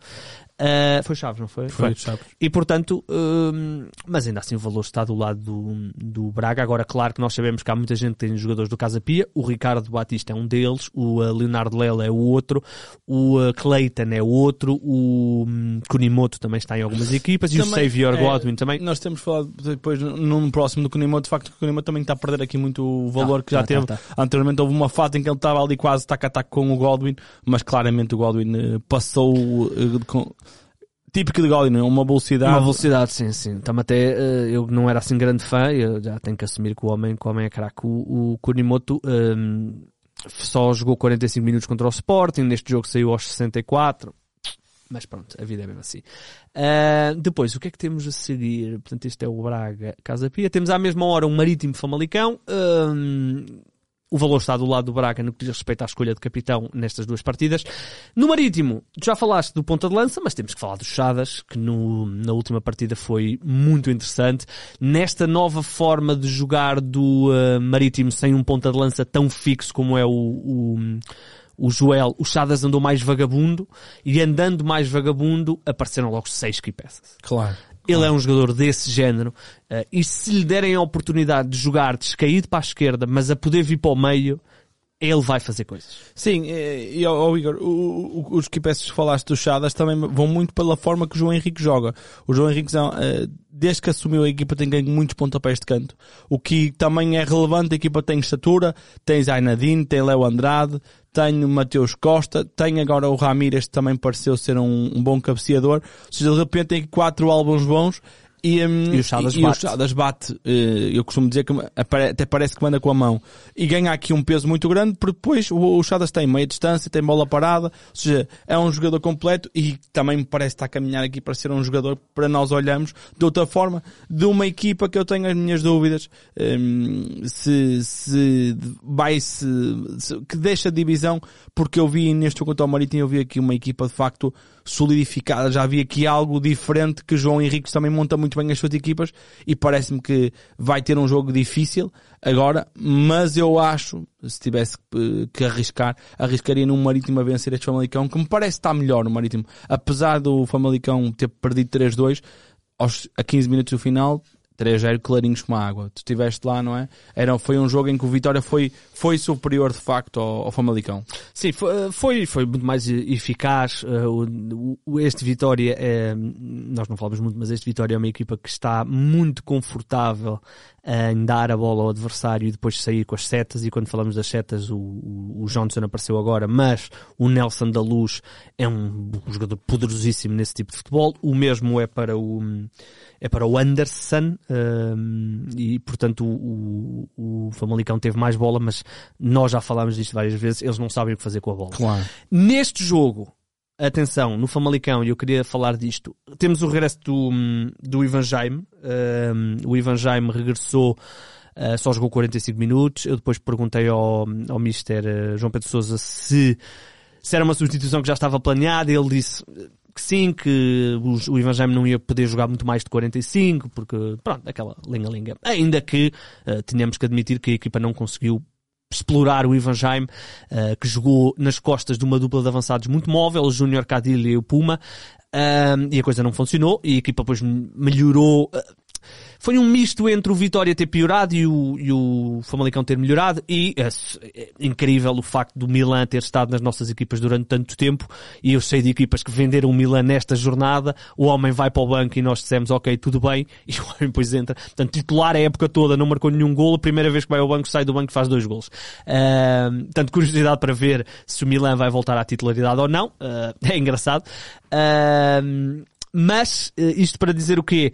Ah, foi Chaves, não foi? Foi, Chaves. E portanto, hum, mas ainda assim o valor está do lado do, do Braga. Agora, claro que nós sabemos que há muita gente que tem jogadores do Casa Pia. O Ricardo Batista é um deles, o uh, Leonardo Lela é o outro, o uh, Clayton é o outro, o um, Kunimoto também está em algumas equipas e o Também, Xavier é, Godwin também. Nós temos falado depois num próximo do Kunimoto, de facto que o Kunimoto também está a perder aqui muito o valor Tá, que já tá, teve. tá, Anteriormente houve uma fase em que ele estava ali quase tac a tac com o Godwin, mas claramente o Godwin eh, passou eh, com... típico de Godwin, uma velocidade. Uma velocidade, sim, sim. Também até, eh, eu não era assim grande fã, eu já tenho que assumir que o homem, que o homem é craque. O, o Kunimoto, hum, só jogou 45 minutos contra o Sporting, neste jogo saiu aos 64. Mas pronto, a vida é mesmo assim. Ah, depois, o que é que temos a seguir? Portanto, este é o Braga Casa Pia. Temos à mesma hora um Marítimo Famalicão. Hum, o valor está do lado do Braga no que diz respeito à escolha de capitão nestas duas partidas. No Marítimo, já falaste do ponta de lança, mas temos que falar dos Chadas, que no- na última partida foi muito interessante. Nesta nova forma de jogar do ah, Marítimo sem um ponta de lança tão fixo como é o, o, o Joel, o Chadas andou mais vagabundo e andando mais vagabundo apareceram logo seis key peças. Claro. Ele é um jogador desse género eh, e se lhe derem a oportunidade de jogar descaído para a esquerda, mas a poder vir para o meio, ele vai fazer coisas. Sim, eh, e ó, Igor, o- o- os que que falaste dos Chadas também vão muito pela forma que o João Henrique joga. O João Henrique, eh, desde que assumiu a equipa, tem ganho muitos pontapés de canto. O que também é relevante, a equipa tem estatura, tem Zainadine, tem Léo Andrade, tem o Mateus Costa, tem agora o Ramírez, que também pareceu ser um, um bom cabeceador. Ou seja, de repente tem quatro álbuns bons e, hum, E o Chadas e, e bate. o Chadas bate, eh, eu costumo dizer que até parece que manda com a mão e ganha aqui um peso muito grande porque depois o, o Chadas tem meia distância, tem bola parada, ou seja, é um jogador completo e também me parece estar a caminhar aqui para ser um jogador para nós olhamos de outra forma, de uma equipa que eu tenho as minhas dúvidas hum, se, se vai se, se- que deixa divisão porque eu vi neste jogo contra o Marítimo eu vi aqui uma equipa de facto solidificada, já vi aqui algo diferente que João Henrique também monta muito bem as suas equipas e parece-me que vai ter um jogo difícil agora, mas eu acho, se tivesse que, arriscar, arriscaria num Marítimo a vencer este Famalicão, que me parece estar melhor no Marítimo, apesar do Famalicão ter perdido 3-2, aos, a 15 minutos do final, 3-0 clarinhos como a água. Tu estiveste lá, não é? Era, foi um jogo em que o Vitória foi, foi superior de facto ao, ao Famalicão. Sim, foi, foi, foi muito mais eficaz. eh, o- o- Este Vitória, é, nós não falamos muito, mas este Vitória é uma equipa que está muito confortável em dar a bola ao adversário e depois sair com as setas. E quando falamos das setas, o, o, Johnson apareceu agora, mas o Nelson da Luz é um, um jogador poderosíssimo nesse tipo de futebol. O mesmo é para o, é para o Anderson, hum, e portanto o, o, o Famalicão teve mais bola, mas nós já falámos disto várias vezes, eles não sabem o que fazer com a bola. Claro. Neste jogo, atenção, no Famalicão, e eu queria falar disto, temos o regresso do, do Ivan Jaime. Um, o Ivan Jaime regressou, uh, só jogou 45 minutos. Eu depois perguntei ao, ao Mister uh, João Pedro Sousa se, se era uma substituição que já estava planeada. Ele disse que sim, que os- o Ivan Jaime não ia poder jogar muito mais de 45, porque, pronto, aquela linga-linga. Ainda que uh, que admitir que a equipa não conseguiu explorar o Ivan Jaime, eh, que jogou nas costas de uma dupla de avançados muito móvel, o Júnior Cadilho e o Puma, Ahm, e a coisa não funcionou, e a equipa depois melhorou. Eh, foi um misto entre o Vitória ter piorado e o, e o Famalicão ter melhorado e é, é incrível o facto do Milan ter estado nas nossas equipas durante tanto tempo e eu sei de equipas que venderam o Milan nesta jornada, o homem vai para o banco e nós dissemos ok, tudo bem, e o homem depois entra. Portanto, titular a época toda, não marcou nenhum golo, a primeira vez que vai ao banco sai do banco e faz dois golos. Uh, tanto curiosidade para ver se o Milan vai voltar à titularidade ou não, uh, é engraçado. Uh, mas, isto para dizer o quê?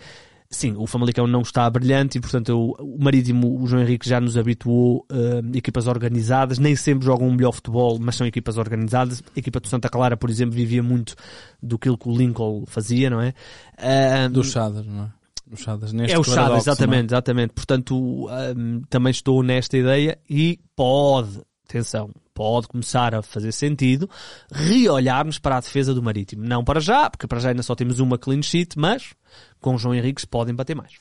Sim, o Famalicão não está brilhante e, portanto, o, o Marítimo, o João Henrique já nos habituou uh, equipas organizadas, nem sempre jogam um melhor futebol, mas são equipas organizadas. A equipa do Santa Clara, por exemplo, vivia muito do que o Lincoln fazia, não é? Uh, do Chadas, não é? O Chadas, neste é o Chadas, exatamente, é? exatamente. Portanto, um, eh, também estou nesta ideia e pode, atenção, pode começar a fazer sentido reolharmos para a defesa do Marítimo. Não para já, porque para já ainda só temos uma clean sheet, mas com o João Henrique podem bater mais.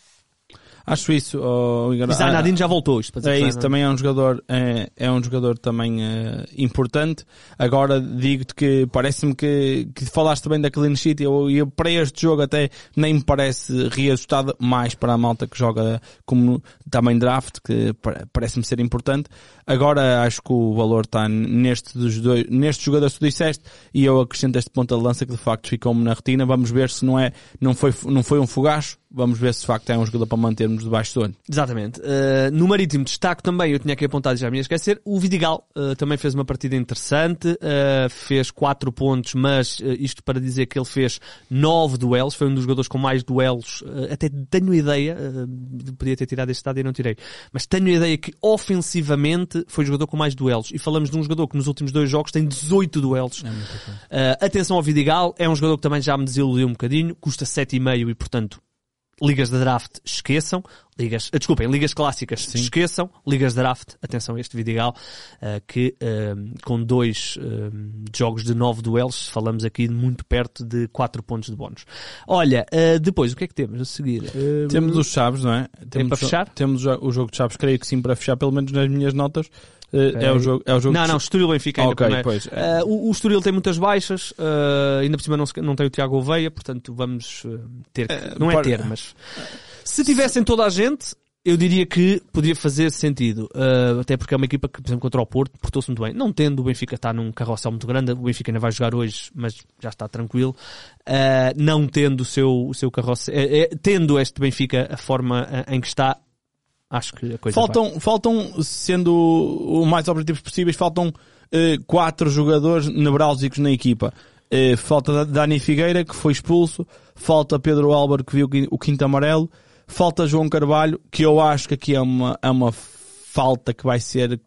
Acho isso. Oh, Zainadine ah, já voltou. Isto para é isso, também é um jogador, é, é um jogador também é, importante. Agora digo-te que parece-me que, que falaste bem da clean sheet. Eu, eu para este jogo até nem me parece reajustado mais para a malta que joga como também draft, que parece-me ser importante. Agora acho que o valor está neste dos dois, neste jogador que tu disseste e eu acrescento este ponto de lança que de facto ficou-me na retina. Vamos ver se não é, não foi, não foi um fogacho vamos ver se de facto é um jogador para mantermos debaixo do olho. Exatamente. Uh, no Marítimo destaco também, eu tinha aqui apontado já me ia esquecer, o Vidigal uh, também fez uma partida interessante, uh, fez 4 pontos, mas isto para dizer que ele fez 9 duelos, foi um dos jogadores com mais duelos, até tenho ideia, podia ter tirado este estado e não tirei, mas tenho ideia que ofensivamente foi o jogador com mais duelos, e falamos de um jogador que nos últimos dois jogos tem 18 duelos. É atenção ao Vidigal, é um jogador que também já me desiludiu um bocadinho, custa 7,5 e portanto ligas de draft, esqueçam. Ligas, uh, desculpem, ligas clássicas, Sim. esqueçam. Ligas de draft, atenção a este Vidigal, uh, que uh, com dois jogos de nove duelos, falamos aqui muito perto de quatro pontos de bónus. Olha, depois, o que é que temos a seguir? Temos os Chaves, não é? Temos para fechar? Temos o jogo de Chaves, creio que sim, para fechar, pelo menos nas minhas notas. Uh, é, o jogo, é o jogo Não, não, Estoril Benfica ainda okay, pois, é. uh, o, o Estoril tem muitas baixas, uh, ainda por cima não, não tem o Tiago Oveia, portanto vamos ter. não é ter, mas. Se tivessem toda a gente, eu diria que poderia fazer sentido. Uh, até porque é uma equipa que, por exemplo, contra o Porto, portou-se muito bem. Não tendo o Benfica estar num carrossel muito grande, o Benfica ainda vai jogar hoje, mas já está tranquilo. Uh, não tendo o seu, o seu carrossel, uh, tendo este Benfica a forma em que está, Acho que a coisa faltam, vai. faltam, sendo o mais objetivos possíveis, faltam eh, quatro jogadores nevrálgicos na equipa. Eh, falta Dani Figueira, que foi expulso. Falta Pedro Álvaro, que viu o quinto amarelo. Falta João Carvalho, que eu acho que aqui é uma, é uma falta que vai ser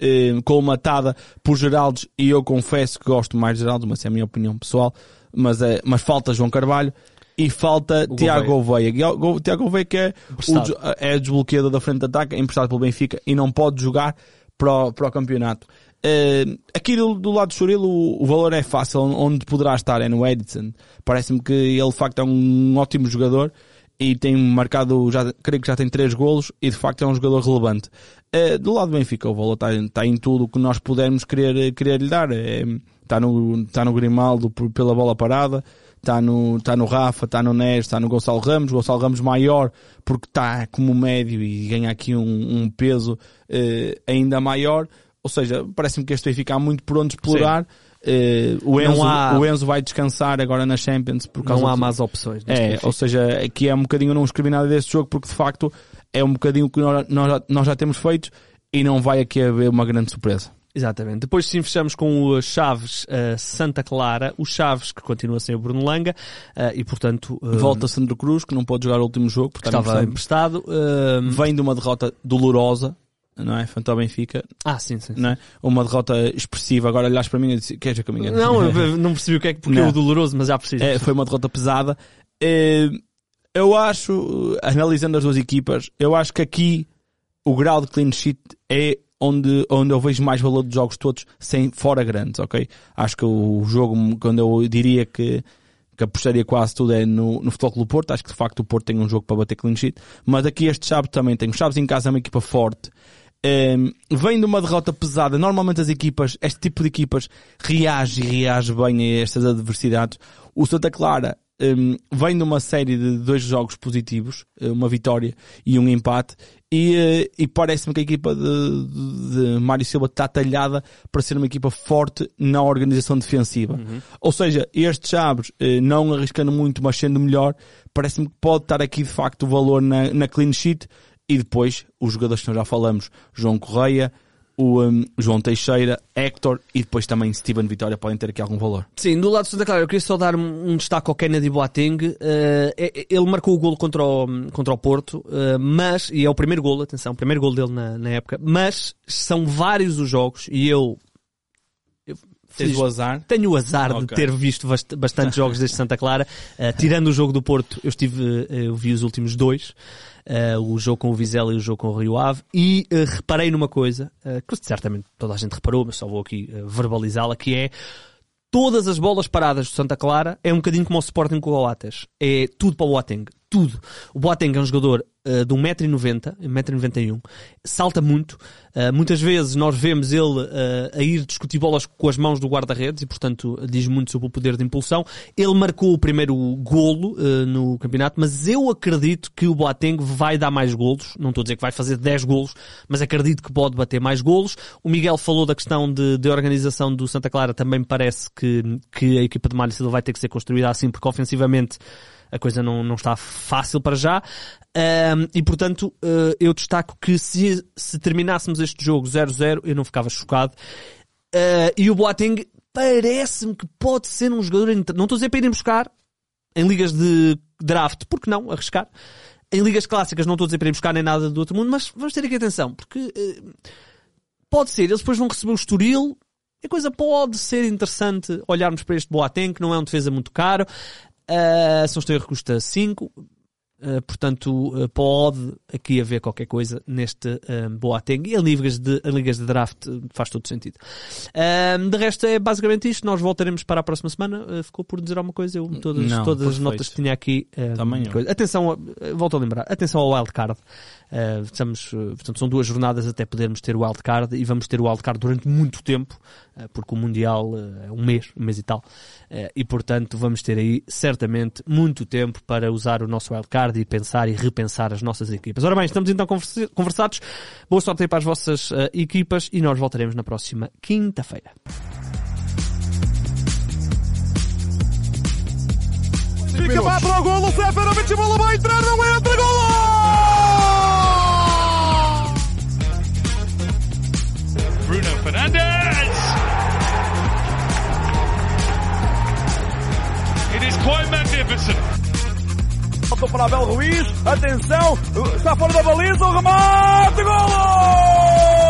eh, colmatada por Geraldes e eu confesso que gosto mais de Geraldes, mas é a minha opinião pessoal. Mas, é, mas falta João Carvalho e falta Tiago Gouveia. Tiago Gouveia que é o, é desbloqueador da frente de ataque, é emprestado pelo Benfica e não pode jogar para o, para o campeonato. Uh, aqui do, do, lado do Churilo o, o, valor é fácil, onde poderá estar é no Edison. Parece-me que ele de facto é um ótimo jogador e tem marcado, já, creio que já tem três golos e de facto é um jogador relevante. Uh, do lado do Benfica o valor está, está em tudo o que nós pudermos querer, querer lhe dar. É, está, no, está no Grimaldo por, pela bola parada, está no, está no Rafa, está no Nes, está no Gonçalo Ramos, Gonçalo Ramos maior porque está como médio e ganha aqui um, um peso eh, ainda maior. Ou seja, parece-me que este vai ficar muito por onde explorar. Uh, o, Enzo, há... o Enzo vai descansar agora na Champions por causa Não há de... mais opções. É, ou seja, aqui é um bocadinho não escrevi nada desse jogo porque de facto é um bocadinho que nós, nós, já, nós já temos feito e não vai aqui haver uma grande surpresa. Exatamente. Depois sim fechamos com o Chaves uh, Santa Clara, o Chaves que continua sem o Bruno Langa uh, e portanto... Uh, Volta Sandro Cruz que não pode jogar o último jogo porque estava emprestado. Vem de uma derrota dolorosa não é? Frente ao Benfica. Ah, sim, sim. Não é? Uma derrota expressiva. Agora olhas para mim e dizes, queres que eu? Não, eu não percebi o que é que, porque não. é o doloroso, mas já preciso. É, foi uma derrota pesada. eu acho, analisando as duas equipas, eu acho que aqui o grau de clean sheet é onde, onde eu vejo mais valor dos jogos todos sem fora grandes, ok? Acho que o jogo, quando eu diria que, que apostaria quase tudo é no, no Futebol Clube Porto, acho que de facto o Porto tem um jogo para bater clean sheet, mas aqui este Chaves também tem. O Chaves em casa é uma equipa forte, um, ehm, vem de uma derrota pesada. Normalmente as equipas, este tipo de equipas, reage e reage bem a estas adversidades. O Santa Clara um, vem de uma série de dois jogos positivos, uh, uma vitória e um empate, e, uh, e parece-me que a equipa de, de, de Mário Silva está talhada para ser uma equipa forte na organização defensiva. Uhum. Ou seja, este Chaves, uh, não arriscando muito, mas sendo melhor, parece-me que pode estar aqui de facto o valor na, na clean sheet, e depois os jogadores que nós já falamos, João Correia, o um, João Teixeira, Hector e depois também Steven Vitória podem ter aqui algum valor. Sim, do lado de Santa Clara, eu queria só dar um, um destaque ao Kennedy Boateng. Uh, ele marcou o golo contra o, contra o Porto, uh, mas, e é o primeiro golo, atenção, o primeiro golo dele na, na época, mas são vários os jogos e eu Tens o azar? Tenho o azar okay. de ter visto bast bastante jogos desde Santa Clara. Uh, tirando o jogo do Porto, eu estive, eu vi os últimos dois. Uh, o jogo com o Vizela e o jogo com o Rio Ave, e uh, reparei numa coisa, que certamente toda a gente reparou, mas só vou aqui verbalizá-la, que é todas as bolas paradas do Santa Clara é um bocadinho como o Sporting com o Coates. É tudo para o Boateng. Tudo. O Boateng é um jogador uh, de 1,90m, 1,91m, salta muito. Uh, muitas vezes nós vemos ele uh, a ir discutir bolas com as mãos do guarda-redes e, portanto, diz muito sobre o poder de impulsão. Ele marcou o primeiro golo uh, no campeonato, mas eu acredito que o Boateng vai dar mais golos. Não estou a dizer que vai fazer 10 golos, mas acredito que pode bater mais golos. O Miguel falou da questão de, de organização do Santa Clara. Também parece que, que a equipa de Mário Silva vai ter que ser construída assim, porque ofensivamente a coisa não, não está fácil para já. Um, e portanto, uh, eu destaco que se, se terminássemos este jogo 0-0, eu não ficava chocado. Uh, e o Boateng parece-me que pode ser um jogador. Não estou a dizer para irem buscar em ligas de draft, porque não arriscar? Em ligas clássicas não estou a dizer para ir buscar nem nada do outro mundo, mas vamos ter aqui atenção, porque uh, pode ser, eles depois vão receber o Estoril, a coisa pode ser interessante olharmos para este Boateng, que não é um defesa muito caro. Uh, se não estou a erro, custa 5. Uh, portanto, uh, pode aqui haver qualquer coisa neste uh, Boateng e em ligas, de, em ligas de draft faz todo sentido. de resto, é basicamente isto. Nós voltaremos para a próxima semana. ficou por dizer alguma coisa? Eu, todas, Não, todas as notas que tinha aqui. Também coisa. Atenção, volto a lembrar, atenção ao wildcard. Uh, estamos, portanto, são duas jornadas até podermos ter o wildcard e vamos ter o wildcard durante muito tempo, uh, porque o Mundial é um mês, um mês e tal. e portanto, vamos ter aí certamente muito tempo para usar o nosso wildcard e pensar e repensar as nossas equipas. Ora bem, estamos então conversados. Boa sorte aí para as vossas equipas e nós voltaremos na próxima quinta-feira. Fica lá para o golo, Seferovic, a bola vai entrar, não entra, golo! Bruno Fernandes! Quite magnificent. Voltou para Abel Ruiz, atenção, está fora da baliza, o remate, golo!